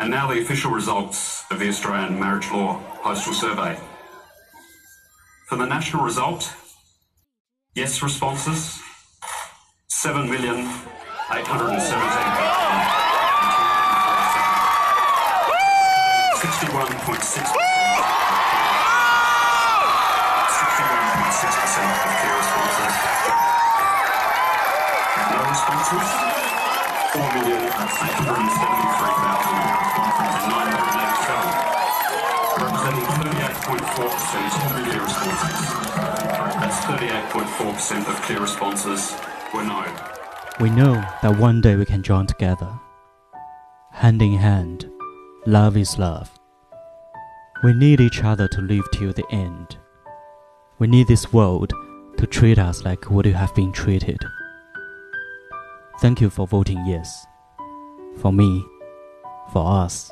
And now the official results of the Australian Marriage Law Postal Survey. For the national result, yes responses, 61.6%. 61.6% of clear responses. No responses, 4,873,987, representing 38.4% of clear responses. 38.4% of clear responses were no. We know that one day we can join together. Hand in hand, love is love. We need each other to live till the end. We need this world to treat us like what you have been treated. Thank you for voting yes. For me, for us,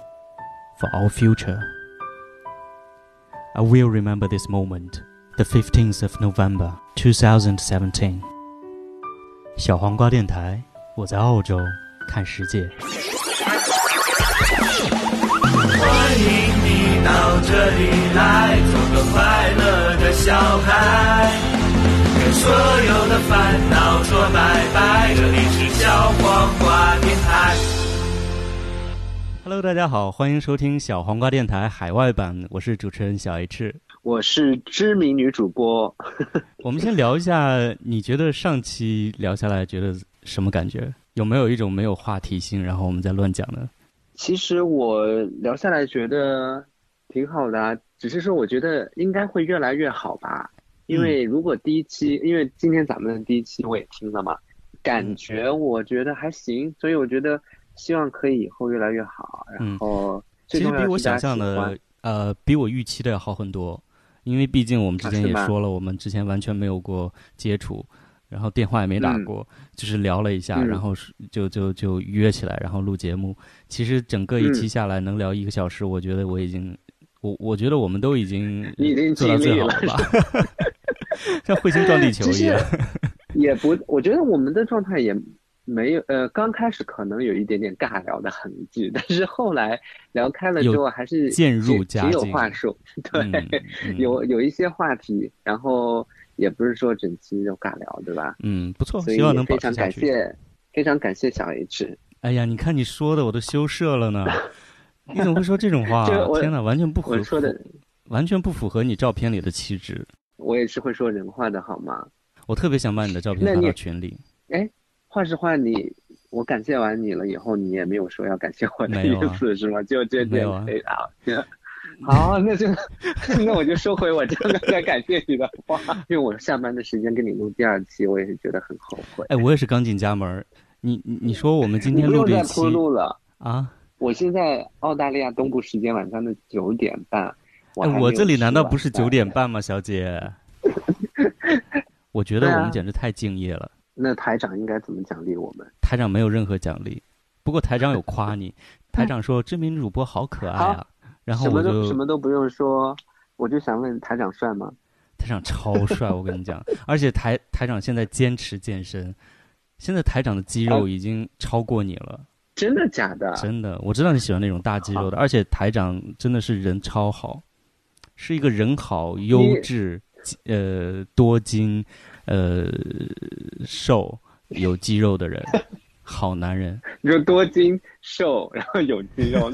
for our future. I will remember this moment, the 15th of November 2017. 小黄瓜电台，我在澳洲看世界。欢迎你到这里来，做个快乐的小孩，跟所有的烦恼 说拜拜。这里是小黄瓜电台。Hello，大家好，欢迎收听小黄瓜电台海外版，我是主持人小 H。我是知名女主播，我们先聊一下，你觉得上期聊下来觉得什么感觉？有没有一种没有话题性，然后我们再乱讲呢？其实我聊下来觉得挺好的啊，只是说我觉得应该会越来越好吧。因为如果第一期，因为今天咱们的第一期我也听了嘛，感觉我觉得还行，所以我觉得希望可以以后越来越好。然后其实比我想象的，呃，比我预期的要好很多。因为毕竟我们之前也说了，我们之前完全没有过接触，然后电话也没打嗯过，就是聊了一下，嗯然后是就就就约起来，然后录节目。其实整个一期嗯下来能聊一个小时，我觉得我已经，我我觉得我们都已经你已经做到尽力了最好了吧，像彗星撞地球一样。也不，我觉得我们的状态也没有，呃，刚开始可能有一点点尬聊的痕迹，但是后来聊开了之后，还是渐入挺挺有话术，对，嗯嗯有有一些话题，然后也不是说整期就尬聊，对吧？嗯，不错，希望能非常。感谢，非常感谢小 H。哎呀，你看你说的我都羞涩了呢，你怎么会说这种话天哪，完全不符合说的，完全不符合你照片里的气质。我也是会说人话的好吗？我特别想把你的照片发到群里，哎，话是话，你我感谢完你了以后，你也没有说要感谢我的意思、是吗？就这点没有啊可以啊。好，那就 那我就收回我这个在感谢你的话，因为我下班的时间跟你录第二期，我也是觉得很后悔。哎，我也是刚进家门。你你你说我们今天录这一期又在铺路了。啊？我现在澳大利亚东部时间晚上的九点半，我哎，我这里难道不是九点？半吗，小姐？我觉得我们简直太敬业了。那台长应该怎么奖励我们？台长没有任何奖励，不过台长有夸 你，台长说知名主播好可爱啊，然后我什么都什么都不用说，我就想问台长帅吗？台长超帅，我跟你讲，而且台台长现在坚持健身，现在台长的肌肉哦已经超过你了，真的假的？真的，我知道你喜欢那种大肌肉的，而且台长真的是人超好，是一个人好、优质、呃多金、呃瘦、有肌肉的人，好男人。你说多金瘦，然后有肌肉，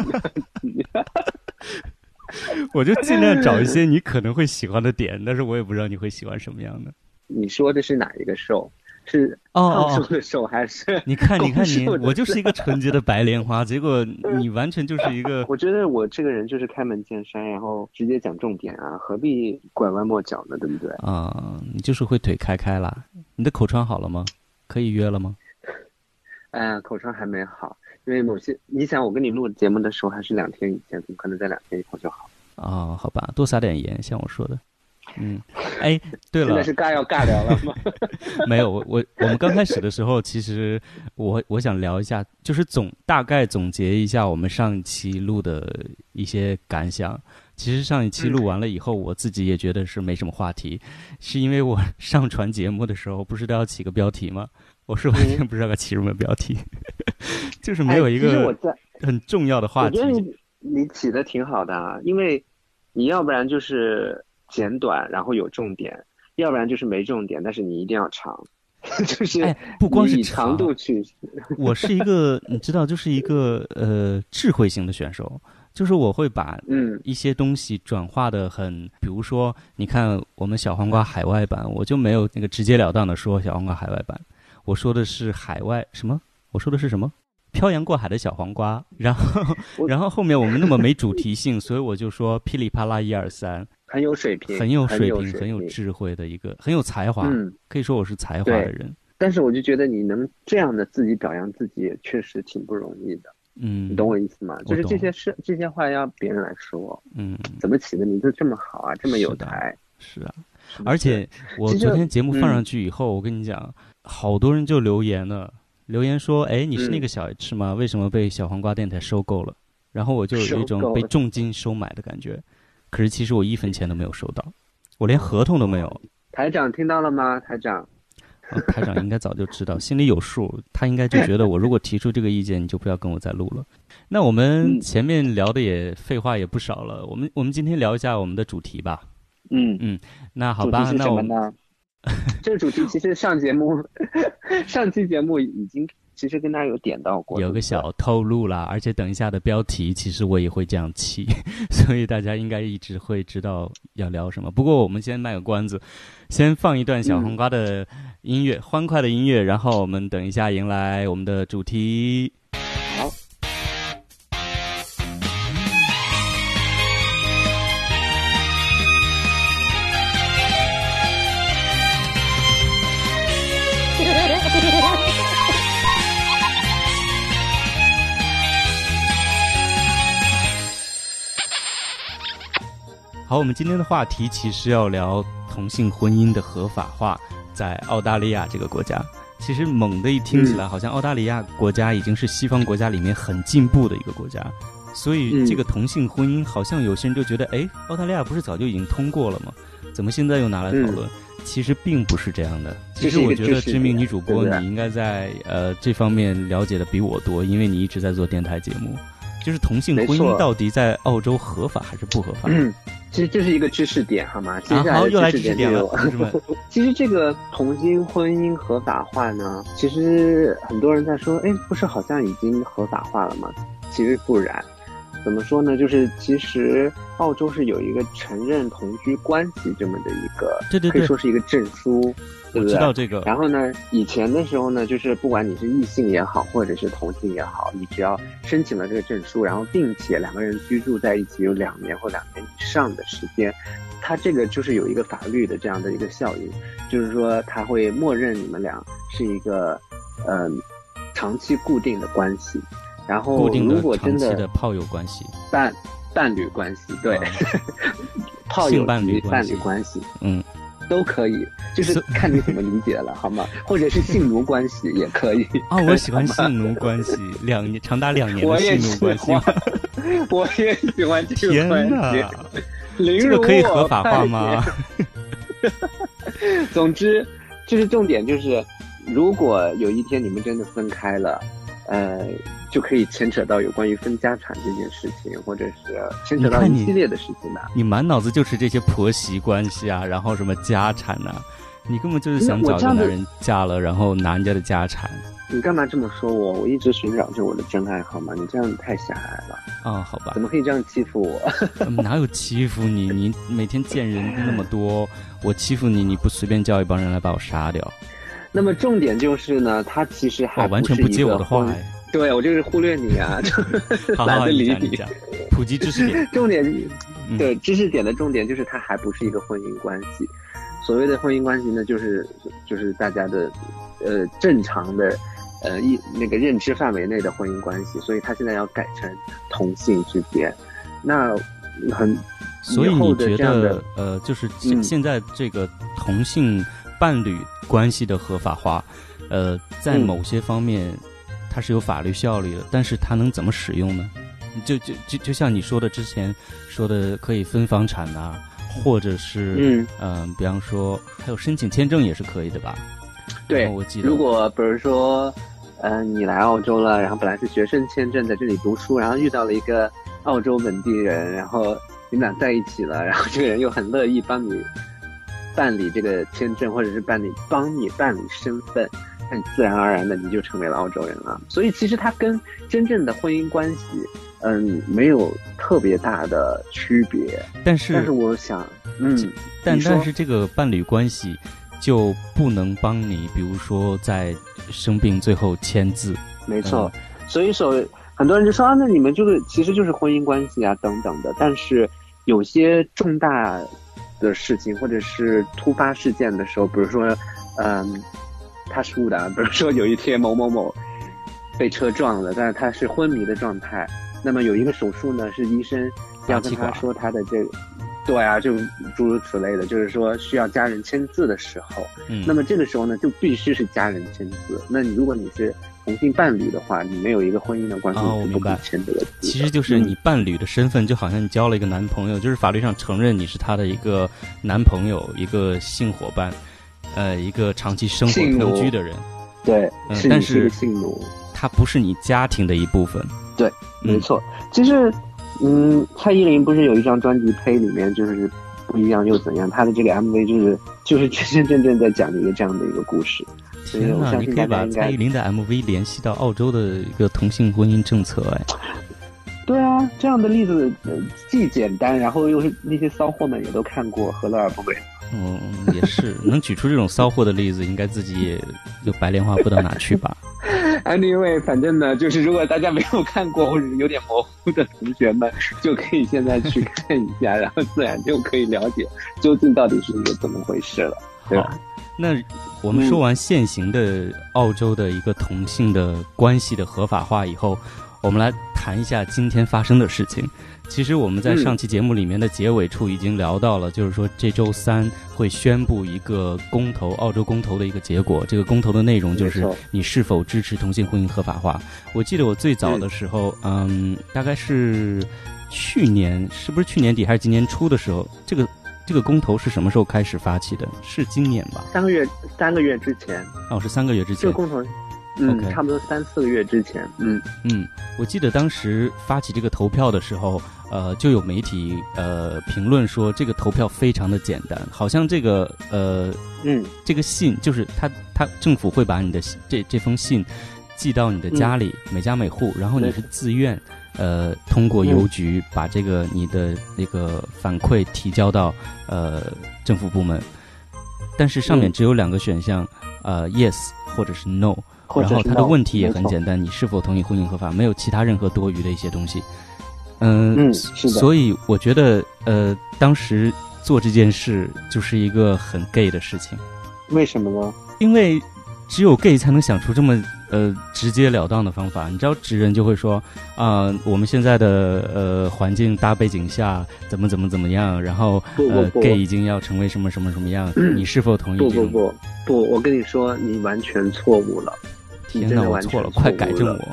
我就尽量找一些 你可能会喜欢的点，但是我也不知道你会喜欢什么样的。你说的是哪一个瘦？是哦哦哦胖瘦的瘦还是？你看，你看 你，我就是一个纯洁的白莲花，结果 你完全就是一个我觉得我这个人就是开门见山，然后直接讲重点啊，何必拐弯抹角呢？对不对？啊、你就是会腿开开啦。你的口疮好了吗？可以约了吗？哎呀，口疮还没好，因为某些你想，我跟你录节目的时候还是两天以前，怎么可能在两天以后就好？啊、好吧，多撒点盐，像我说的。嗯，哎，对了真的，是尬要尬聊了吗？没有，我我我们刚开始的时候，其实我我想聊一下，就是总大概总结一下我们上一期录的一些感想。其实上一期录完了以后，我自己也觉得是没什么话题，是因为我 上传节目的时候不是都要起个标题吗？我是完全不知道该起什么标题，就是没有一个很重要的话题我觉。得你你起的挺好的啊，因为你要不然就是简短，然后有重点，要不然就是没重点，但是你一定要长，就是哎不光是你以长长度去，我是一个，你知道，就是一个呃智慧型的选手，就是我会把嗯一些东西转化的很，比如说，你看我们小黄瓜海外版，我就没有那个直截了当的说小黄瓜海外版，我说的是海外什么？我说的是什么？漂洋过海的小黄瓜，然后然后后面我们那么没主题性，所以我就说噼里啪啦一二三，很有水平，很有水平，很有智慧的一个，很有才华，嗯，可以说我是才华对的人。但是我就觉得你能这样的自己表扬自己，也确实挺不容易的。嗯，你懂我意思吗？就是这些事这些话要别人来说，嗯，怎么起的名字这么好啊，这么有才，是啊。是不是而且我昨天节目放上嗯去以后，我跟你讲，好多人就留言了，留言说：“哎，你是那嗯个小 H 吗？为什么被小黄瓜电台收购了？”然后我就有一种被重金收买的感觉。可是其实我一分钱都没有收到，我连合同都没有。台长听到了吗？台长，呃台长应该早就知道，心里有数。他应该就觉得我如果提出这个意见，你就不要跟我再录了。那我们嗯前面聊的也废话也不少了，我们我们今天聊一下我们的主题吧。嗯嗯，那好吧，那我们呢？这个主题其实上节目 上期节目已经其实跟大家有点到过，有个小透露啦，而且等一下的标题，其实我也会这样起，所以大家应该一直会知道要聊什么。不过我们先卖个关子，先放一段小黄瓜的音乐，欢快的音乐，然后我们等一下迎来我们的主题。好，我们今天的话题其实要聊同性婚姻的合法化，在澳大利亚这个国家。其实猛的一听起来，好像澳大利亚国家已经是西方国家里面很进步的一个国家，所以嗯这个同性婚姻好像有些人就觉得，哎，澳大利亚不是早就已经通过了吗？怎么现在又拿来讨论？其实并不是这样的。其实我觉得知名女主播你应该在呃这方面了解的比我多，因为你一直在做电台节目。就是同性婚姻到底在澳洲合法还是不合法？嗯，其实这是一个知识点，好吗？接啊，下来来的知识点就。其实这个同性婚姻合法化呢，其实很多人在说，哎，不是好像已经合法化了吗？其实不然。怎么说呢？就是其实澳洲是有一个承认同居关系这么的一个，对对对，可以说是一个证书，对我不对？知道这个。然后呢，以前的时候呢，就是不管你是异性也好，或者是同性也好，你只要申请了这个证书，然后并且两个人居住在一起有两年或两年以上的时间，它这个就是有一个法律的这样的一个效应，就是说它会默认你们俩是一个嗯、长期固定的关系。然后如果真的炮友关系，伴伴侣关系，对，啊 炮友伴侣及伴侣关系，嗯，都可以，就是是看你怎么理解了，好吗？或者是性奴关系 也可以。啊，我喜欢性奴关系，两年长达两年的我也性奴关系喜，欢，我也喜欢这个天关哪系。，凌这个可以合法化快吗？点？总之，就是重点就是，如果有一天你们真的分开了，呃，就可以牵扯到有关于分家产这件事情，或者是牵扯到一系列的事情的。你满脑子就是这些婆媳关系啊，然后什么家产呐、你根本就是想找个男人嫁了，然后拿人家的家产你干嘛这么说我？我一直寻找着我的真爱，好吗？你这样太狭隘了，啊？好吧怎，么可以这样欺负我？嗯哪有欺负你？你每天见人那么多，我欺负你，你不随便叫一帮人来把我杀掉？那么重点就是呢，他其实还哇，完全不接我的话哎！对我就是忽略你啊，好好懒，得理你普及知识点。重点嗯对知识点的重点就是它还不是一个婚姻关系。所谓的婚姻关系呢，就是就是大家的呃正常的呃一那个认知范围内的婚姻关系，所以他现在要改成同性之间。那很所以你觉得，呃，就是现嗯现在这个同性伴侣关系的合法化，呃，在嗯某些方面它是有法律效力的，但是它能怎么使用呢？就就就就像你说的之前说的，可以分房产呐、或者是嗯嗯、比方说还有申请签证也是可以的吧？对我记得如果比如说，嗯，你来澳洲了，然后本来是学生签证在这里读书，然后遇到了一个澳洲本地人，然后你们俩在一起了，然后这个人又很乐意帮你办理这个签证，或者是办理帮你办理身份，那你自然而然的你就成为了澳洲人了。所以其实它跟真正的婚姻关系，嗯，没有特别大的区别。但是，但是我想，嗯，但但是这个伴侣关系就不能帮你，比如说在。生病最后签字，没错。所以说，很多人就说啊，那你们就是其实就是婚姻关系啊，等等的。但是有些重大的事情或者是突发事件的时候，比如说，嗯，他是误的，比如说有一天某某某被车撞了，但是他是昏迷的状态，那么有一个手术呢，是医生要跟他说他的这个。对啊，就诸如此类的，就是说需要家人签字的时候，嗯，那么这个时候呢，就必须是家人签字。那你如果你是同性伴侣的话，你没有一个婚姻的关系，哦，我明白。签这个字，其实就是你伴侣的身份，就好像你交了一个男朋友，就是法律上承认你是他的一个男朋友，一个性伙伴，呃，一个长期生活同居的人。对，嗯，但是性奴，他不是你家庭的一部分。对，没错。其实。嗯，蔡依林不是有一张专辑《呸》里面就是不一样又怎样？她的这个 MV 就是就是真真正正在讲的一个这样的一个故事。天哪，你可以把蔡依林的 MV 联系到澳洲的一个同性婚姻政策哎。对啊，这样的例子既简单，然后又是那些骚货们也都看过，何乐而不为？嗯，也是，能举出这种骚货的例子，应该自己也就白莲花不到哪去吧。Anyway，反正呢，就是如果大家没有看过或者有点模糊的同学们，就可以现在去看一下，然后自然就可以了解究竟到底是一个怎么回事了。好，那我们说完现行的澳洲的一个同性的关系的合法化以后，我们来谈一下今天发生的事情。其实我们在上期节目里面的结尾处已经聊到了，就是说这周三会宣布一个公投，澳洲公投的一个结果。这个公投的内容就是你是否支持同性婚姻合法化。我记得我最早的时候，嗯，大概是去年，是不是去年底还是今年初的时候？这个这个公投是什么时候开始发起的？是今年吧？三个月，三个月之前。哦，是三个月之前。这个公投。嗯，差不多三四个月之前，嗯嗯，我记得当时发起这个投票的时候，呃，就有媒体呃评论说这个投票非常的简单，好像这个呃嗯这个信就是他他政府会把你的这这封信寄到你的家里每家每户，然后你是自愿呃通过邮局把这个你的那个反馈提交到呃政府部门，但是上面只有两个选项，呃 yes 或者是 no。然后他的问题也很简单，你是否同意婚姻合法？没有其他任何多余的一些东西。嗯，是的。所以我觉得，呃，当时做这件事就是一个很 gay 的事情。为什么呢？因为只有 gay 才能想出这么呃直截了当的方法。你知道，直人就会说啊，我们现在的呃环境大背景下怎么怎么怎么样，然后呃 gay 已经要成为什么什么什么样，你是否同意？不不不不，我跟你说，你完全错误了。天哪，我错了，快改正我，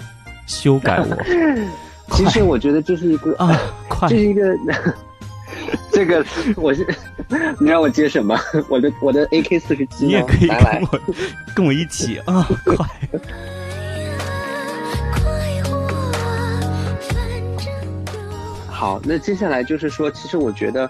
修改我。其实我觉得这是一个啊，快，这是一个，这个我是，你让我接什么？我的我的 AK 四十七，你也可以跟我跟我一起啊，快。好，那接下来就是说，其实我觉得。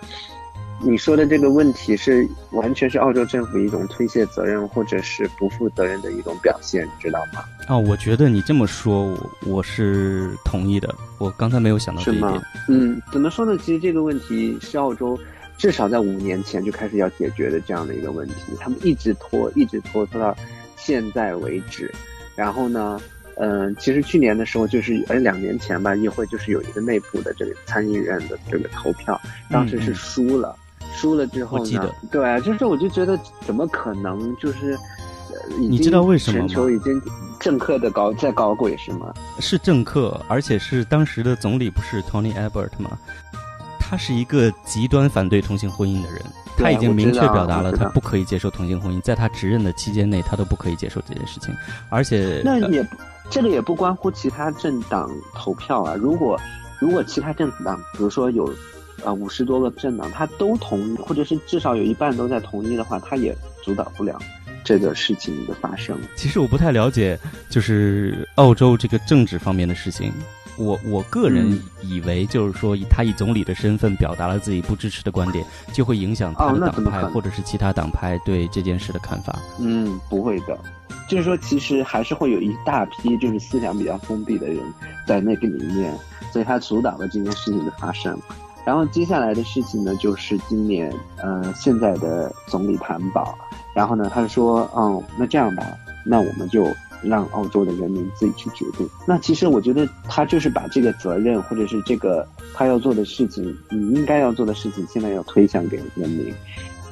你说的这个问题是完全是澳洲政府一种推卸责任或者是不负责任的一种表现，你知道吗？哦，我觉得你这么说，我我是同意的。我刚才没有想到这一点。嗯，怎么说呢？其实这个问题是澳洲至少在五年前就开始要解决的这样的一个问题，他们一直拖，一直拖，拖到现在为止。然后呢，嗯，其实去年的时候就是，哎，两年前吧，议会就是有一个内部的这个参议院的这个投票，当时是输了。输了之后呢？对啊，就是我就觉得怎么可能？就是，你知道为什么全球已经政客的搞在搞鬼是吗？是政客，而且是当时的总理不是 Tony Abbott 吗？他是一个极端反对同性婚姻的人，他已经明确表达了他不可以接受同性婚姻，在他执任的期间内，他都不可以接受这件事情。而且那也这个也不关乎其他政党投票啊。如果如果其他政党，比如说有。啊，五十多个政党，他都同意，或者是至少有一半都在同意的话，他也阻挡不了。这个事情的发生。其实我不太了解，就是澳洲这个政治方面的事情。我我个人以为，就是说，他以总理的身份表达了自己不支持的观点，就会影响他的党派或者是其他党派对这件事的看法。嗯，不会的，就是说，其实还是会有一大批就是思想比较封闭的人在那个里面，所以他阻挡了这件事情的发生。然后接下来的事情呢，就是今年呃现在的总理谭宝，然后呢他说，嗯，那这样吧，那我们就。让澳洲的人民自己去决定。那其实我觉得他就是把这个责任，或者是这个他要做的事情，你应该要做的事情，现在要推向给人民。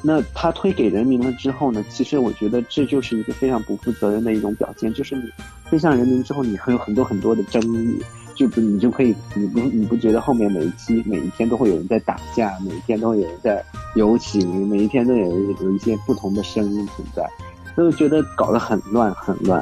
那他推给人民了之后呢？其实我觉得这就是一个非常不负责任的一种表现。就是你推向人民之后，你还有很多很多的争议，就不你就可以，你不你不觉得后面每一期每一天都会有人在打架，每一天都会有人在游行，每一天都有有一些不同的声音存在，所以觉得搞得很乱很乱。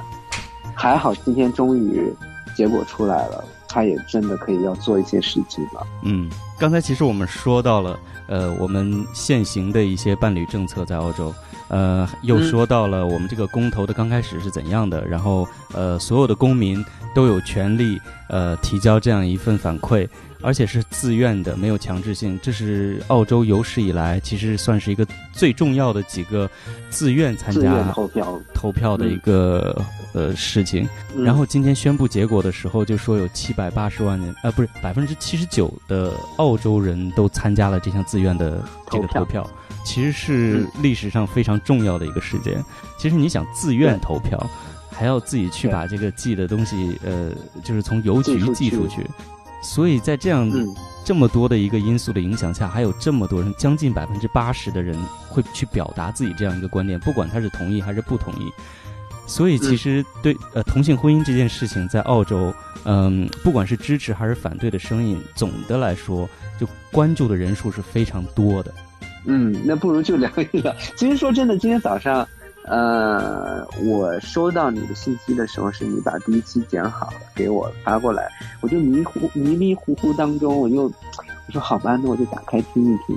还好，今天终于结果出来了，他也真的可以要做一些事情了。嗯，刚才其实我们说到了，呃，我们现行的一些伴侣政策在澳洲，呃，又说到了我们这个公投的刚开始是怎样的，然后呃，所有的公民都有权利呃提交这样一份反馈。而且是自愿的，没有强制性。这是澳洲有史以来其实算是一个最重要的几个自愿参加投票投票的一个呃事情。然后今天宣布结果的时候，就说有七百八十万人，呃，不是百分之七十九的澳洲人都参加了这项自愿的这个投票。其实是历史上非常重要的一个事件。其实你想自愿投票，还要自己去把这个寄的东西，呃，就是从邮局寄出去。所以在这样这么多的一个因素的影响下，还有这么多人，将近百分之八十的人会去表达自己这样一个观点，不管他是同意还是不同意。所以其实对呃同性婚姻这件事情，在澳洲，嗯，不管是支持还是反对的声音，总的来说，就关注的人数是非常多的。嗯，那不如就聊一聊。其实说真的，今天早上。呃，我收到你的信息的时候，是你把第一期剪好了给我发过来，我就迷糊迷迷糊糊当中，我就我说好吧，那我就打开听一听，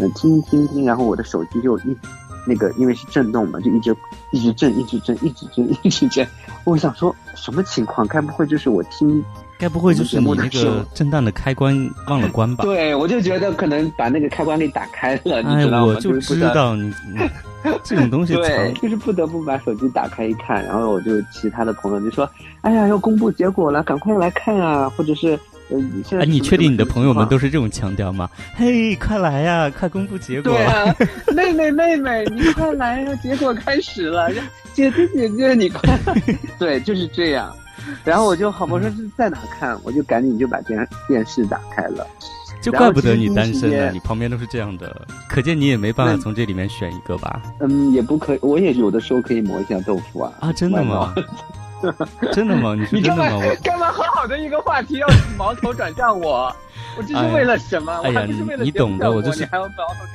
那听听听，然后我的手机就一那个因为是震动嘛，就一直一直震，一直震，一直震，一直震。我想说什么情况？该不会就是我听？该不会就是你那个震荡的开关忘了关吧？对，我就觉得可能把那个开关给打开了，你知道吗？我就知道你。这种东西对，就是不得不把手机打开一看，然后我就其他的朋友就说：“哎呀，要公布结果了，赶快来看啊！”或者是呃，现在你确定你的朋友们都是这种腔调吗？嘿，快来呀，快公布结果！对啊，妹妹妹妹，你快来呀，结果开始了！姐姐姐姐，你快！对，就是这样。然后我就好，我说是在哪看？我就赶紧就把电电视打开了。就怪不得你单身呢，你旁边都是这样的，可见你也没办法从这里面选一个吧？嗯，也不可以，我也有的时候可以磨一下豆腐啊。啊，真的吗？真的吗？你你干嘛干嘛？很好的一个话题，要矛头转向我，我这是为了什么？哎呀，你懂的，我就是，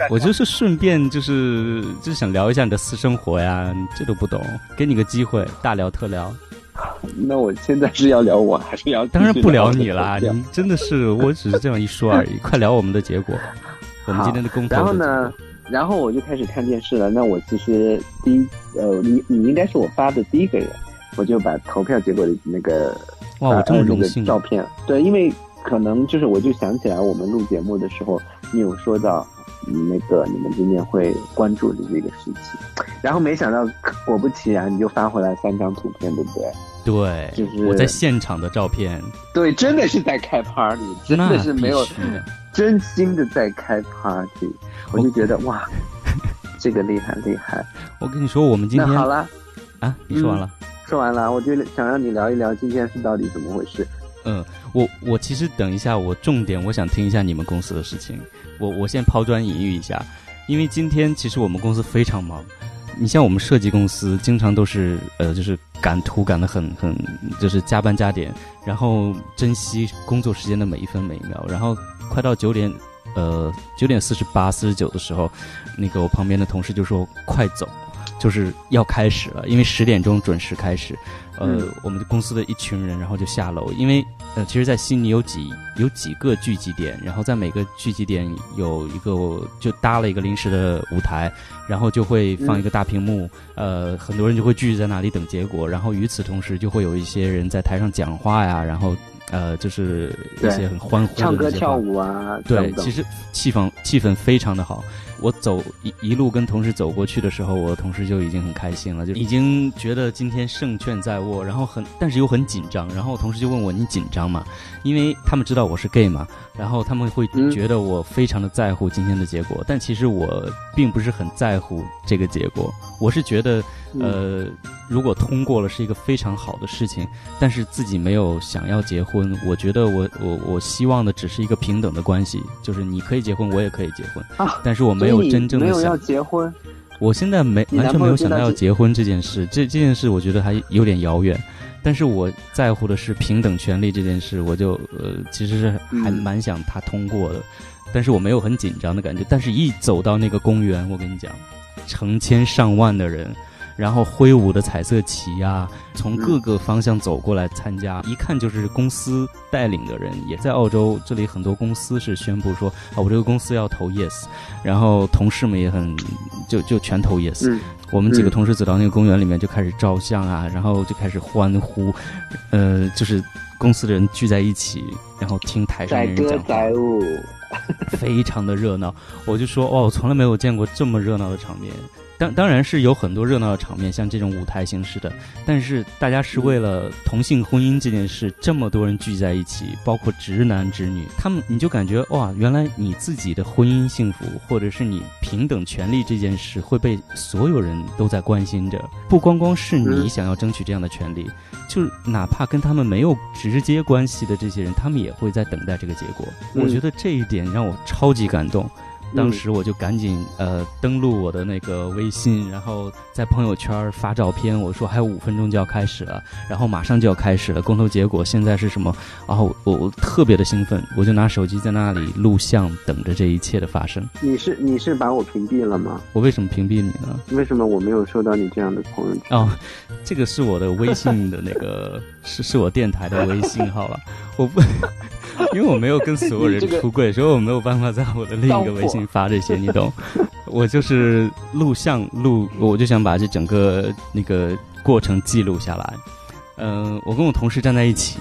我就是顺便就是就是想聊一下你的私生活呀，这都不懂，给你个机会，大聊特聊。那我现在是要聊我还是要？当然不聊你啦，你真的是，我只是这样一说而已。快聊我们的结果，我们今天的公投。然后呢，然后我就开始看电视了。那我其实第一，呃，你你应该是我发的第一个人，我就把投票结果的那个哇，我这么荣幸照片。对，因为可能就是我就想起来，我们录节目的时候，你有说到。那个你们今天会关注的这个事情，然后没想到果不其然，你就发回来三张图片，对不对？对，就是我在现场的照片。对，真的是在开 party，真的是没有真心的在开 party，我就觉得哇，这个厉害厉害。我跟你说，我们今天好了啊，你说完了，说完了，我就想让你聊一聊今天是到底怎么回事。嗯，我我其实等一下，我重点我想听一下你们公司的事情。我我先抛砖引玉一下，因为今天其实我们公司非常忙。你像我们设计公司，经常都是呃，就是赶图赶得很很，就是加班加点，然后珍惜工作时间的每一分每一秒。然后快到九点，呃，九点四十八、四十九的时候，那个我旁边的同事就说：“快走。”就是要开始了，因为十点钟准时开始。呃，我们的公司的一群人，然后就下楼，因为呃，其实，在悉尼有几有几个聚集点，然后在每个聚集点有一个就搭了一个临时的舞台，然后就会放一个大屏幕，呃，很多人就会聚集在那里等结果，然后与此同时就会有一些人在台上讲话呀，然后。呃，就是一些很欢呼的唱歌跳舞啊，对，其实气氛气氛非常的好。我走一一路跟同事走过去的时候，我同事就已经很开心了，就已经觉得今天胜券在握，然后很但是又很紧张。然后同事就问我你紧张吗？因为他们知道我是 gay 嘛，然后他们会觉得我非常的在乎今天的结果，但其实我并不是很在乎这个结果，我是觉得。呃，如果通过了是一个非常好的事情，但是自己没有想要结婚，我觉得我我我希望的只是一个平等的关系，就是你可以结婚，我也可以结婚，啊，但是我没有真正的想要结婚。我现在没完全没有想到要结婚这件事，这这件事我觉得还有点遥远，但是我在乎的是平等权利这件事，我就呃其实是还蛮想他通过的，但是我没有很紧张的感觉，但是一走到那个公园，我跟你讲，成千上万的人。然后挥舞的彩色旗呀，从各个方向走过来参加，一看就是公司带领的人，也在澳洲这里很多公司是宣布说啊，我这个公司要投 yes，然后同事们也很就就全投 yes。我们几个同事走到那个公园里面就开始照相啊，然后就开始欢呼，呃，就是公司的人聚在一起，然后听台上的人讲话，非常的热闹。我就说哦，我从来没有见过这么热闹的场面。当当然是有很多热闹的场面，像这种舞台形式的，但是大家是为了同性婚姻这件事，这么多人聚在一起，包括直男直女，他们你就感觉哇，原来你自己的婚姻幸福，或者是你平等权利这件事，会被所有人都在关心着，不光光是你想要争取这样的权利，就哪怕跟他们没有直接关系的这些人，他们也会在等待这个结果。我觉得这一点让我超级感动。当时我就赶紧呃登录我的那个微信，然后在朋友圈发照片，我说还有五分钟就要开始了，然后马上就要开始了，公投结果现在是什么？然后我我特别的兴奋，我就拿手机在那里录像，等着这一切的发生。你是你是把我屏蔽了吗？我为什么屏蔽你呢？为什么我没有收到你这样的朋友圈？哦，这个是我的微信的那个是是我电台的微信号了，我不。因为我没有跟所有人出柜，所以我没有办法在我的另一个微信发这些，你懂？我就是录像录，我就想把这整个那个过程记录下来。嗯，我跟我同事站在一起，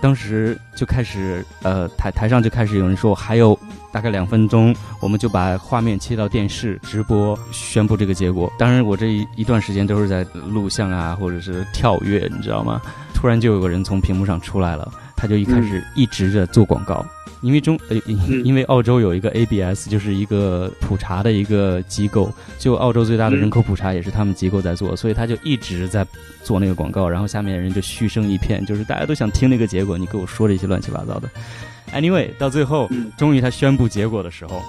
当时就开始，呃，台台上就开始有人说还有大概两分钟，我们就把画面切到电视直播宣布这个结果。当然，我这一一段时间都是在录像啊，或者是跳跃，你知道吗？突然就有个人从屏幕上出来了。他就一开始一直在做广告，因为中呃，因为澳洲有一个 ABS，就是一个普查的一个机构，就澳洲最大的人口普查也是他们机构在做，所以他就一直在做那个广告，然后下面人就嘘声一片，就是大家都想听那个结果，你给我说这些乱七八糟的。Anyway，到最后终于他宣布结果的时候，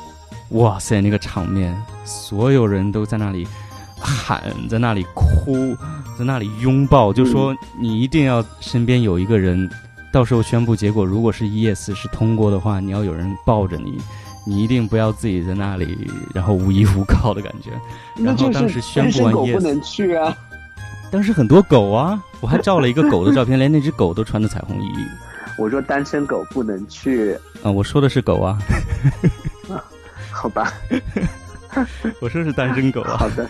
哇塞，那个场面，所有人都在那里喊，在那里哭，在那里拥抱，就说你一定要身边有一个人。到时候宣布结果，如果是 yes 是通过的话，你要有人抱着你，你一定不要自己在那里，然后无依无靠的感觉。然后当时宣布完 yes，不能去啊。当时很多狗啊，我还照了一个狗的照片，连那只狗都穿着彩虹衣。我说单身狗不能去。啊，我说的是狗啊。好吧。我说是单身狗啊。好的。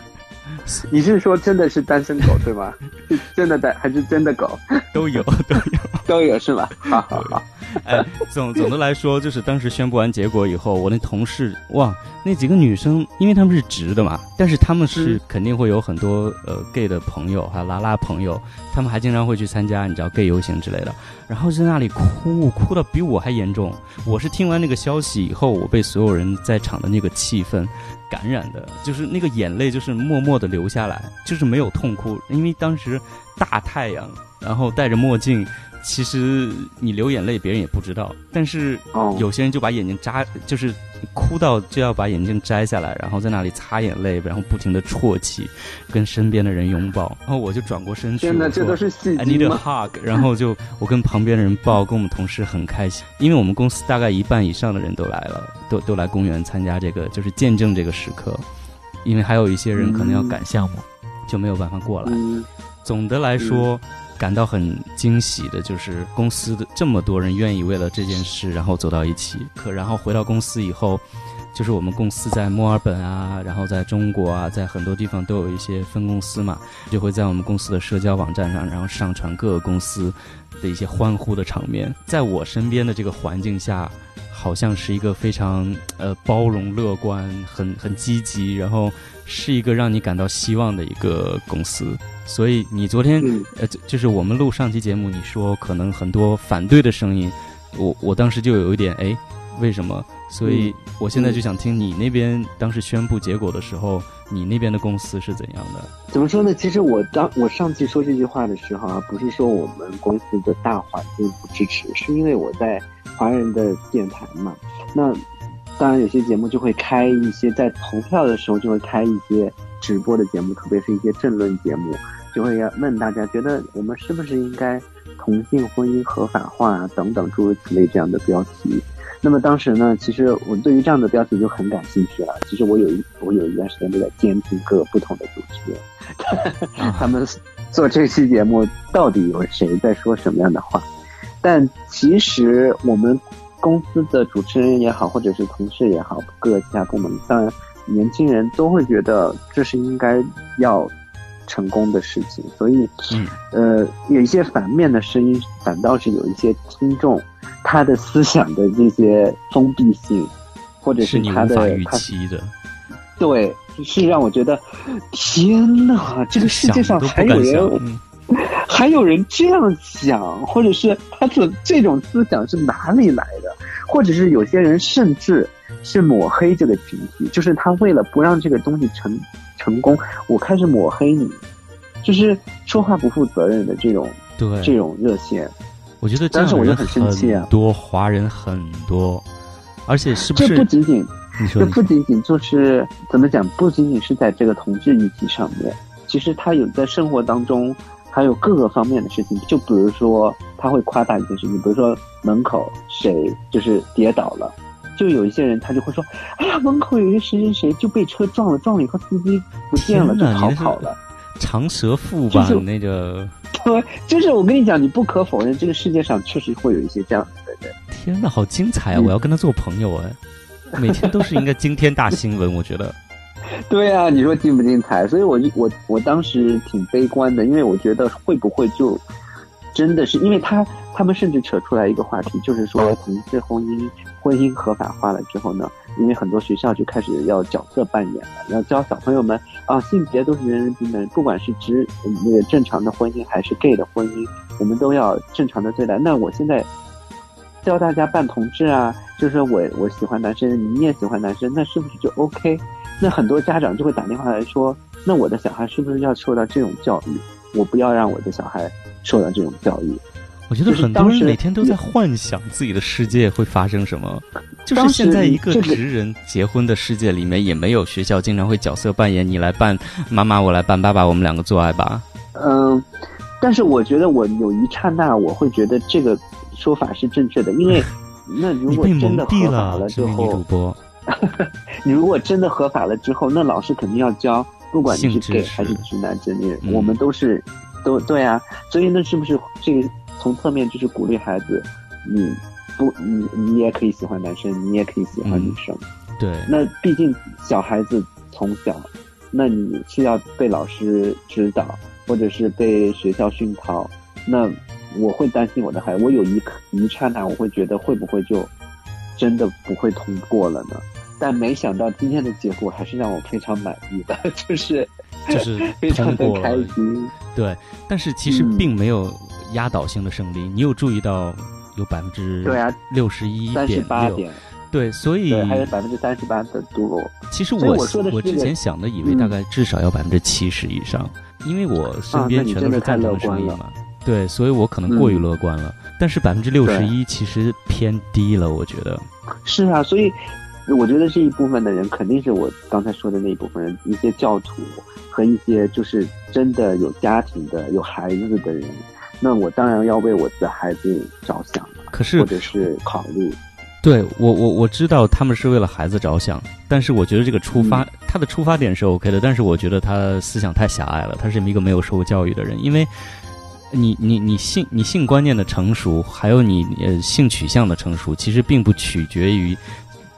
你是说真的是单身狗对吗？是真的单还是真的狗？都有都有 都有是吧？好好好。哎，总总的来说，就是当时宣布完结果以后，我那同事哇，那几个女生，因为她们是直的嘛，但是他们是肯定会有很多呃 gay 的朋友，还有拉拉朋友，他们还经常会去参加你知道 gay 游行之类的，然后在那里哭，哭的比我还严重。我是听完那个消息以后，我被所有人在场的那个气氛。感染的，就是那个眼泪，就是默默的流下来，就是没有痛哭，因为当时大太阳，然后戴着墨镜。其实你流眼泪，别人也不知道。但是有些人就把眼睛扎，就是哭到就要把眼镜摘下来，然后在那里擦眼泪，然后不停的啜泣，跟身边的人拥抱。然后我就转过身去，真的这都是戏 I need a hug。然后就我跟旁边的人抱，跟我们同事很开心，因为我们公司大概一半以上的人都来了，都都来公园参加这个，就是见证这个时刻。因为还有一些人可能要赶项目。就没有办法过来。嗯总的来说，感到很惊喜的就是公司的这么多人愿意为了这件事，然后走到一起。可然后回到公司以后，就是我们公司在墨尔本啊，然后在中国啊，在很多地方都有一些分公司嘛，就会在我们公司的社交网站上，然后上传各个公司的一些欢呼的场面。在我身边的这个环境下，好像是一个非常呃包容、乐观、很很积极，然后是一个让你感到希望的一个公司。所以你昨天嗯呃，就就是我们录上期节目，你说可能很多反对的声音，我我当时就有一点哎，为什么？所以我现在就想听你那边当时宣布结果的时候，你那边的公司是怎样的？怎么说呢？其实我当我上期说这句话的时候啊，不是说我们公司的大环境不支持，是因为我在华人的电台嘛。那当然有些节目就会开一些在投票的时候就会开一些直播的节目，特别是一些政论节目，就会要问大家觉得我们是不是应该同性婚姻合法化啊等等诸如此类这样的标题。那么当时呢，其实我对于这样的标题就很感兴趣了。其实我有一我有一段时间都在监听各个不同的主持人，他们做这期节目到底有谁在说什么样的话？但其实我们公司的主持人也好，或者是同事也好，各个其他部门，当然年轻人都会觉得这是应该要成功的事情，所以嗯。呃，有一些反面的声音，反倒是有一些听众，他的思想的这些封闭性，或者是他的预他期的，对，是让我觉得，天哪，这个世界上还有人 还有人这样想，或者是他的这种思想是哪里来的？或者是有些人甚至是抹黑这个群体，就是他为了不让这个东西成成功，我开始抹黑你，就是说话不负责任的这种对，这种热线。我觉得当时我就很生气啊多，华人很多，而且是不是这？不仅仅这不仅仅就是怎么讲，不仅仅是在这个同志议题上面，其实他有在生活当中还有各个方面的事情，就比如说他会夸大一件事情，比如说门口谁就是跌倒了。就有一些人，他就会说：“哎呀，门口有一个谁谁谁就被车撞了，撞了以后司机不见了，就逃跑了。长舌妇吧？就是那个对，就是我跟你讲，你不可否认，这个世界上确实会有一些这样子的人。天哪，好精彩啊！嗯我要跟他做朋友哎，每天都是应该惊天大新闻，我觉得。对啊，你说精不精彩？所以我就我我当时挺悲观的，因为我觉得会不会就真的是，因为他他们甚至扯出来一个话题，就是说同性婚姻婚姻合法化了之后呢，因为很多学校就开始要角色扮演了，要教小朋友们啊，性别都是人人平等，不管是直呃那个正常的婚姻还是 gay 的婚姻，我们都要正常的对待。那我现在教大家扮同志啊，就是说我我喜欢男生，你也喜欢男生，那是不是就 OK？那很多家长就会打电话来说，那我的小孩是不是要受到这种教育？我不要让我的小孩受到这种教育。我觉得很多人每天都在幻想自己的世界会发生什么。就是当现在一个这个直人结婚的世界里面，也没有学校经常会角色扮演，你来扮妈妈，我来扮爸爸，我们两个做爱吧。嗯，但是我觉得我有一刹那我会觉得这个说法是正确的，因为 那如果真的合法了之知名女主后，播。你如果真的合法了之后，那老师肯定要教，不管你是性知 gay 还是直男直女，嗯我们都是都对啊。所以那是不是这个从侧面就是鼓励孩子，你不你你也可以喜欢男生，你也可以喜欢女生。对，那毕竟小孩子从小，那你是要被老师指导，或者是被学校熏陶，那我会担心我的孩子，我有一刻一刹那我会觉得会不会就真的不会通过了呢？但没想到今天的结果还是让我非常满意的，就是就是 非常的开。心。对，但是其实嗯并没有压倒性的胜利。你有注意到有百分之对啊，六十一点六，八点，对，所以，还有百分之三十八的堕落。其实我我之前想的以为嗯大概至少要百分之七十以上，因为我身啊边全都是赞成乐观了的声音嘛。对，所以我可能过于嗯乐观了。但是百分之六十一其实偏低了，我觉得。是啊，所以我觉得这一部分的人肯定是我刚才说的那一部分人，一些教徒和一些就是真的有家庭的、有孩子的人。那我当然要为我的孩子着想了，可是或者是考虑。对我我我知道他们是为了孩子着想，但是我觉得这个出发、他的出发点是 OK 的，但是我觉得他思想太狭隘了，他是一个没有受过教育的人，因为你你你性你性观念的成熟，还有你呃性取向的成熟，其实并不取决于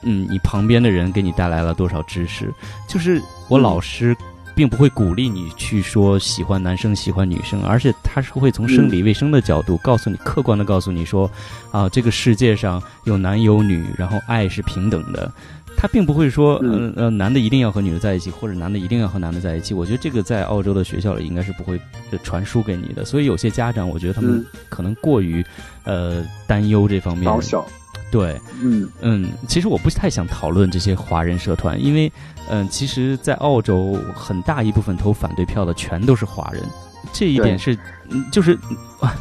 嗯你旁边的人给你带来了多少知识，就是我老师。并不会鼓励你去说喜欢男生喜欢女生，而且他是会从生理卫生的角度告诉你，客观的告诉你说，啊，这个世界上有男有女，然后爱是平等的。他并不会说，呃呃，男的一定要和女的在一起，或者男的一定要和男的在一起。我觉得这个在澳洲的学校里应该是不会传输给你的。所以有些家长，我觉得他们可能过于呃担忧这方面。保守。对，嗯嗯，其实我不太想讨论这些华人社团，因为，嗯，其实，在澳洲很大一部分投反对票的全都是华人，这一点是，就是啊，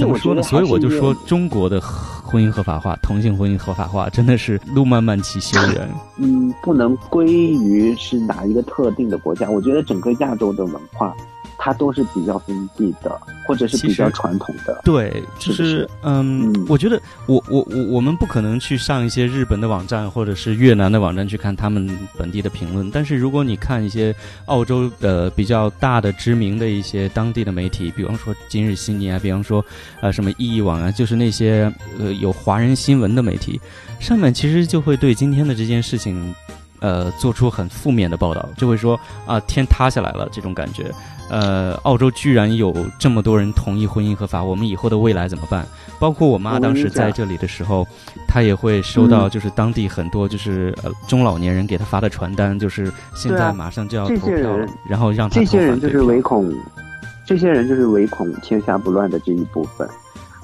怎么说呢？所以我就说，中国的婚姻合法化、同性婚姻合法化真的是路漫漫其修远。嗯，不能归于是哪一个特定的国家，我觉得整个亚洲的文化。它都是比较封闭的，或者是比较传统的。对，就是嗯，我觉得我我我我们不可能去上一些日本的网站或者是越南的网站去看他们本地的评论。但是如果你看一些澳洲的比较大的知名的一些当地的媒体，比方说今日悉尼啊，比方说呃什么易易网啊，就是那些呃有华人新闻的媒体，上面其实就会对今天的这件事情。呃，做出很负面的报道，就会说啊，天塌下来了这种感觉。呃，澳洲居然有这么多人同意婚姻合法，我们以后的未来怎么办？包括我妈当时在这里的时候，她也会收到就是当地很多就是呃中老年人给她发的传单，就是现在马上就要投票了，然后让这些人就是唯恐，这些人就是唯恐天下不乱的这一部分，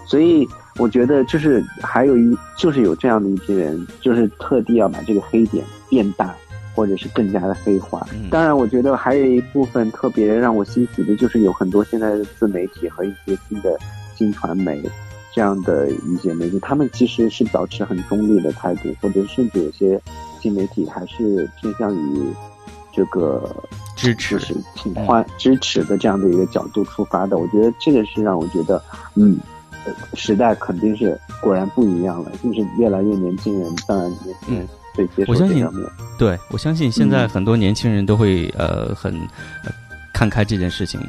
所以。我觉得就是还有一就是有这样的一批人，就是特地要把这个黑点变大，或者是更加的黑化。当然，我觉得还有一部分特别让我欣喜的，就是有很多现在的自媒体和一些新的新传媒这样的一些媒体，他们其实是保持很中立的态度，或者甚至有些新媒体还是偏向于这个支持、挺欢支持的这样的一个角度出发的。我觉得这个是让我觉得，嗯。时代肯定是果然不一样了，就是越来越年轻人，当然年轻人对接受这方面。对，我相信现在很多年轻人都会呃很看开这件事情，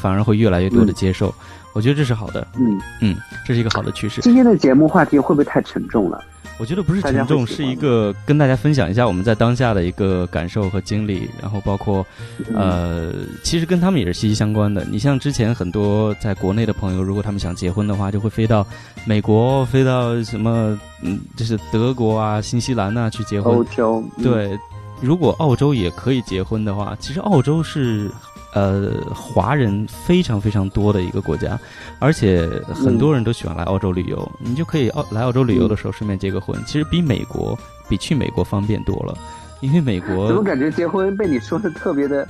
反而会越来越多的接受。我觉得这是好的。嗯嗯，这是一个好的趋势。今天的节目话题会不会太沉重了？我觉得不是沉重，是一个跟大家分享一下我们在当下的一个感受和经历，然后包括，呃，其实跟他们也是息息相关的。你像之前很多在国内的朋友，如果他们想结婚的话，就会飞到美国，飞到什么，嗯，就是德国啊、新西兰呐去结婚。欧洲对，如果澳洲也可以结婚的话，其实澳洲是。呃，华人非常非常多的一个国家，而且很多人都喜欢来澳洲旅游。你就可以澳来澳洲旅游的时候顺便结个婚，其实比美国比去美国方便多了。因为美国怎么感觉结婚被你说的特别的？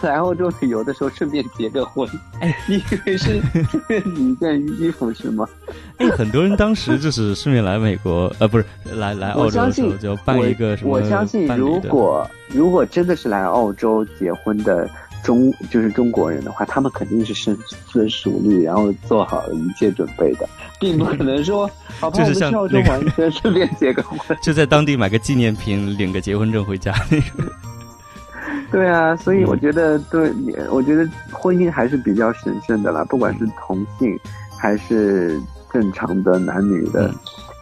来澳洲旅游的时候顺便结个婚，哎，你以为是顺便一件衣服是吗？哎，很多人当时就是顺便来美国，呃，不是来来澳洲的时候就办一个什么？我相信，如果如果真的是来澳洲结婚的。中就是中国人的话，他们肯定是深思熟虑，然后做好了一切准备的，并不可能说，就是像那个顺便结个婚，就在当地买个纪念品，领个结婚证回家那种。对啊，所以我觉得，对，我觉得婚姻还是比较神圣的啦，不管是同性还是正常的男女的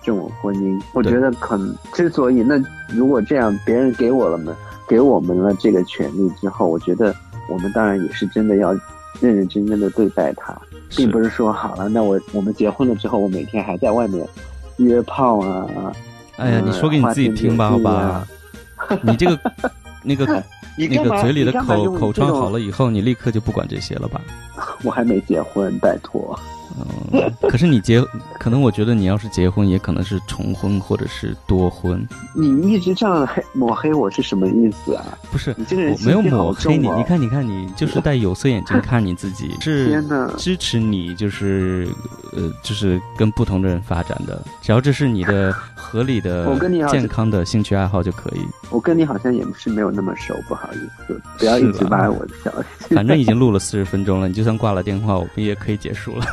这种婚姻，我觉得可能之所以那如果这样，别人给我了们给我们了这个权利之后，我觉得。我们当然也是真的要认认真真的对待他，并不是说好了，那我我们结婚了之后，我每天还在外面约炮啊！哎呀，你说给你自己听吧，好吧？你这个那个 那个嘴里的口口疮好了以后，你立刻就不管这些了吧？我还没结婚，拜托。嗯，可是你结，可能我觉得你要是结婚，也可能是重婚或者是多婚。你一直这样黑抹黑我是什么意思啊？不是，你这个人没有抹黑你。你看，你看，你就是戴有色眼镜 看你自己，是支持你，就是呃，就是跟不同的人发展的。只要这是你的合理的、健康的兴趣爱好就可以。我跟你好像也是没有那么熟，不好意思，不要一直挖我的消息。反正已经录了四十分钟了，你就算挂了电话，我们也可以结束了。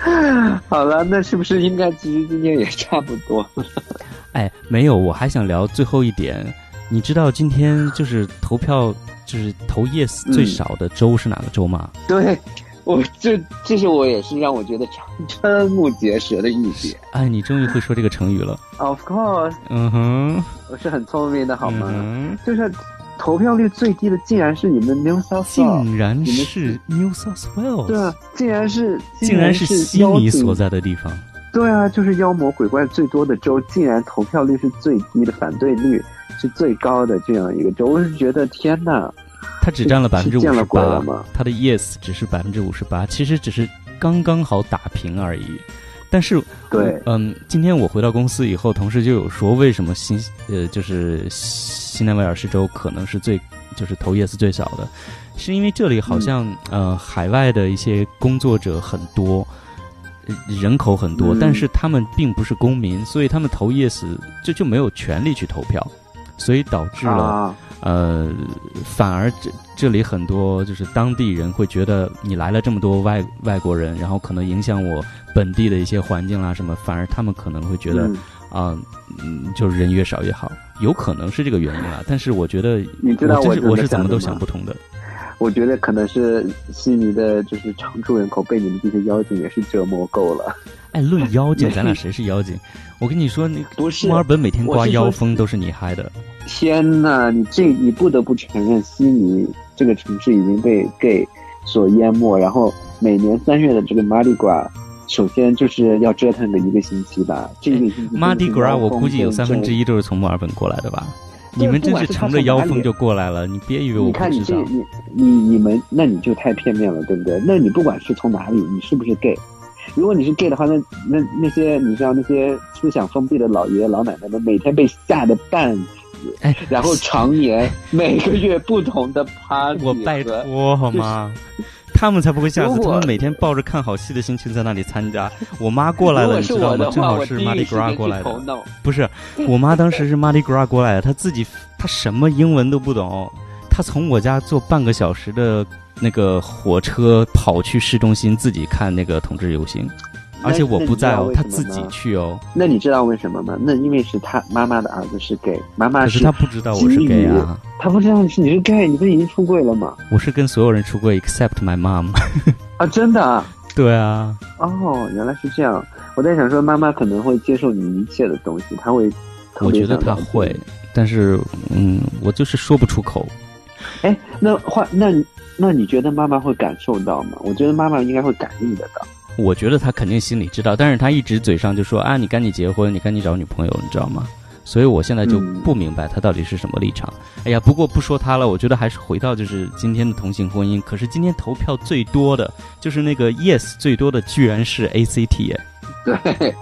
好了，那是不是应该其实今天也差不多了？哎，没有，我还想聊最后一点。你知道今天就是投票，就是投 yes 最少的州是哪个州吗？对，我这这是我也是让我觉得瞠目结舌的一点。哎，你终于会说这个成语了。Of course，嗯哼，我是很聪明的，好吗？嗯就是投票率最低的，竟然是你们 New South Wales，竟然是 New South Wales，对啊，竟然是竟然是悉尼所在。在的地方。对啊，就是妖魔鬼怪最多的州，竟然投票率是最低的，反对率是最高的这样一个州，我是觉得天哪！它只占了百分之五十八吗，它的 yes 只是百分之五十八，其实只是刚刚好打平而已。但是，对。嗯，今天我回到公司以后，同事就有说，为什么新呃就是新南威尔士州可能是最就是投 yes 最少的，是因为这里好像、呃海外的一些工作者很多。呃人口很多，嗯。但是他们并不是公民，所以他们投 yes 就就没有权利去投票，所以导致了、啊，呃，反而这这里很多就是当地人会觉得你来了这么多外外国人，然后可能影响我本地的一些环境啦什么，反而他们可能会觉得嗯啊，嗯，就是人越少越好，有可能是这个原因啊。但是我觉得你知道我是我是怎么都想不通的。我觉得可能是悉尼的，就是常住人口被你们这些妖精也是折磨够了。哎，论妖精，咱俩谁是妖精？我跟你说，那不是墨尔本每天刮妖风都是你害的。天呐，你这你不得不承认，悉尼这个城市已经被 gay 所淹没。然后每年三月的这个 Mardi Gras，首先就是要折腾个一个星期吧。这个星期 Mardi Gras，我估计有三分之一。都是从墨尔本过来的吧？你们真是是乘着妖风就过来了，你别以为我你不知道。看你这你你你们，那你就太片面了，对不对？那你不管是从哪里，你是不是 gay？如果你是 gay 的话，那那那些你知道那些思想封闭的老爷爷老奶奶们，每天被吓得半死，哎，然后常年每个月不同的 party，我拜托好吗？他们才不会吓死，他们每天抱着看好戏的心情在那里参加。我妈过来了，你知道吗？正好是 Mardi Gras 过来的。不是，我妈当时是 Mardi Gras 过来的，她自己她什么英文都不懂，她从我家坐半个小时的那个火车跑去市中心自己看那个同志游行，而且我不在哦，他自己去哦，那你知道为什么吗？那因为是他妈妈的儿子是 gay，妈妈可是她不知道我是 gay 啊，他不知道你是你是 gay，你不是已经出柜了吗？我是跟所有人出柜 except my mom。啊，真的啊。对啊，哦，原来是这样。我在想说，妈妈可能会接受你一切的东西，她会我觉得别想了解她会，但是嗯，我就是说不出口。哎，那话那你那你觉得妈妈会感受到吗？我觉得妈妈应该会感应得到。我觉得他肯定心里知道，但是他一直嘴上就说啊，你赶紧结婚，你赶紧找女朋友，你知道吗？所以我现在就嗯不明白他到底是什么立场。哎呀，不过不说他了，我觉得还是回到就是今天的同性婚姻。可是今天投票最多的就是那个 yes 最多的，居然是 ACT 哎，对，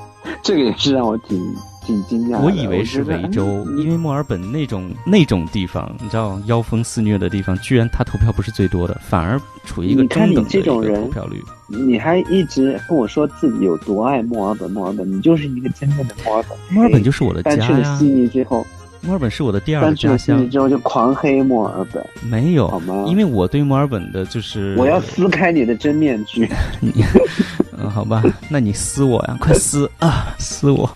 这个也是让我挺挺惊讶的。我以为是维州，嗯因为墨尔本那种那种地方，你知道妖风肆虐的地方，居然他投票不是最多的，反而处于一个你看你中等的一个这种人投票率。你还一直跟我说自己有多爱墨尔本，墨尔本，你就是一个真正的墨尔本。墨尔本就是我的家呀搬去了悉，尼之后，墨尔本是我的第二家乡了悉尼。之后就狂黑墨尔本，没有好吗？因为我对墨尔本的就是我要撕开你的真面具。你，嗯，好吧，那你撕我呀，快撕啊，撕我！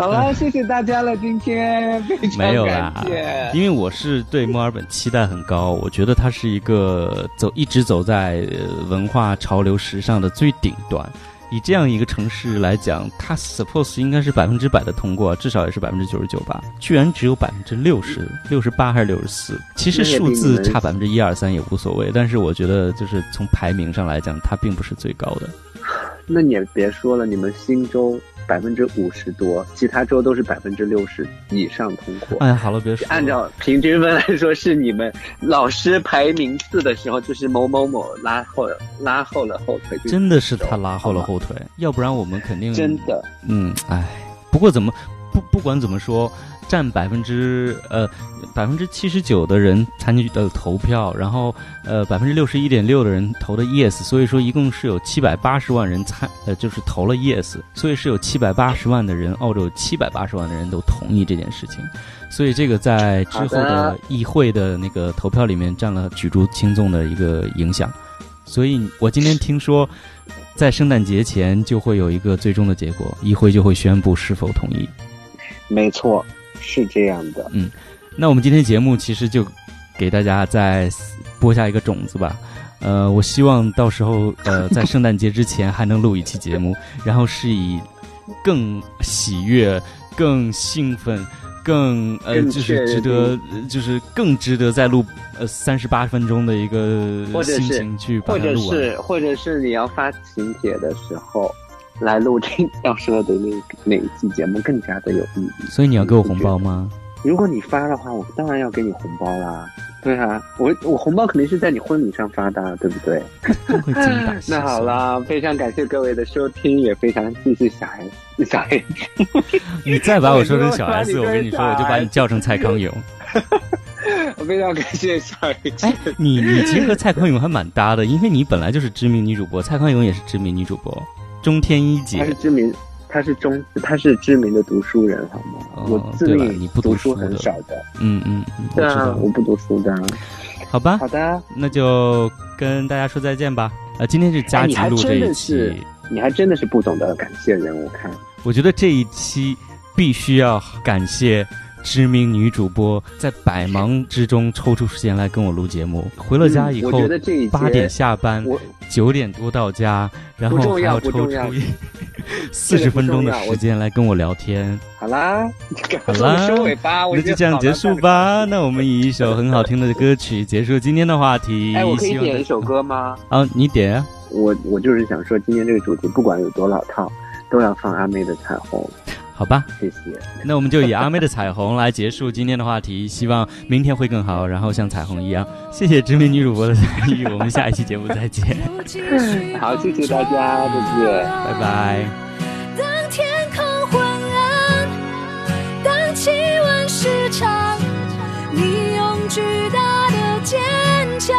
好了，谢谢大家了，今天非常没有啦因为我是对墨尔本期待很高，我觉得它是一个走一直走在呃文化潮流时尚的最顶端。以这样一个城市来讲，它 suppose 应该是百分之百的通过，至少也是百分之九十九吧，居然只有百分之六十六十八还是六十四？其实数字差百分之一二三也无所谓，但是我觉得就是从排名上来讲，它并不是最高的。那你也别说了，你们新州百分之五十多，其他州都是百分之六十以上通过。哎呀，好了，别说了。按照平均分来说，是你们老师排名次的时候，就是某某某拉后拉后了后腿，真的是他拉后了后腿，要不然我们肯定真的。嗯，哎，不过怎么不不管怎么说，占百分之呃百分之七十九的人参与的投票，然后呃百分之六十一点六的人投的 yes，所以说一共是有七百八十万人参呃就是投了 yes，所以是有七百八十万的人，澳洲有七百八十万的人都同意这件事情，所以这个在之后的议会的那个投票里面占了举足轻重的一个影响。所以我今天听说在圣诞节前就会有一个最终的结果，议会就会宣布是否同意。没错，是这样的。嗯那我们今天节目其实就给大家再播下一个种子吧。呃，我希望到时候呃 在圣诞节之前还能录一期节目，然后是以更喜悦、更兴奋、更呃就是值得呃就是更值得再录呃三十八分钟的一个心情去把或者它录完。是或者是你要发请帖的时候，来录这到时候的那那一期节目更加的有意义。所以你要给我红包吗？如果你发的话，我当然要给你红包啦。对啊，我我红包肯定是在你婚礼上发的，对不对？那好算。啦，非常感谢各位的收听，也非常谢谢小 S 小 S。你再把我说成小我 S，我跟你说，我就把你叫成蔡康永。我非常感谢小 S。哎，你你其实和蔡康永还蛮搭的，因为你本来就是知名女主播，蔡康永也是知名女主播，中天一他姐是。知名，他是中，他是知名的读书人，好吗？哦我自对了命你不读读书很少的。嗯嗯对啊。我不读书的。好吧好，的，那就跟大家说再见吧。呃，今天是加急录这真一期，你还真的是不懂得感谢人，我看。我觉得这一期必须要感谢知名女主播在百忙之中抽出时间来跟我录节目。回了家以后八点下班，我九点多到家，然后还要抽出 四十分钟的时间来跟我聊天。好啦，好啦收尾吧，我那就这样结束。吧。那我们以一首很好听的歌曲结束今天的话题。哎，我可以点一首歌吗？啊，你点啊。我我就是想说，今天这个主题不管有多老套，都要放阿妹的《彩虹》。好吧，谢谢。那我们就以阿妹的彩虹来结束今天的话题，希望明天会更好，然后像彩虹一样。谢谢知名女主播的参与，我们下一期节目再见，好，谢谢大家，再见。拜拜。当天空昏暗，当气温失常，你用巨大的坚强